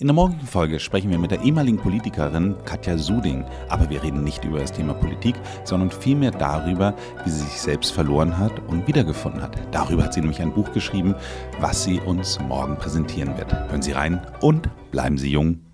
In der morgigen Folge sprechen wir mit der ehemaligen Politikerin Katja Suding. Aber wir reden nicht über das Thema Politik, sondern vielmehr darüber, wie sie sich selbst verloren hat und wiedergefunden hat. Darüber hat sie nämlich ein Buch geschrieben, was sie uns morgen präsentieren wird. Hören Sie rein und bleiben Sie jung.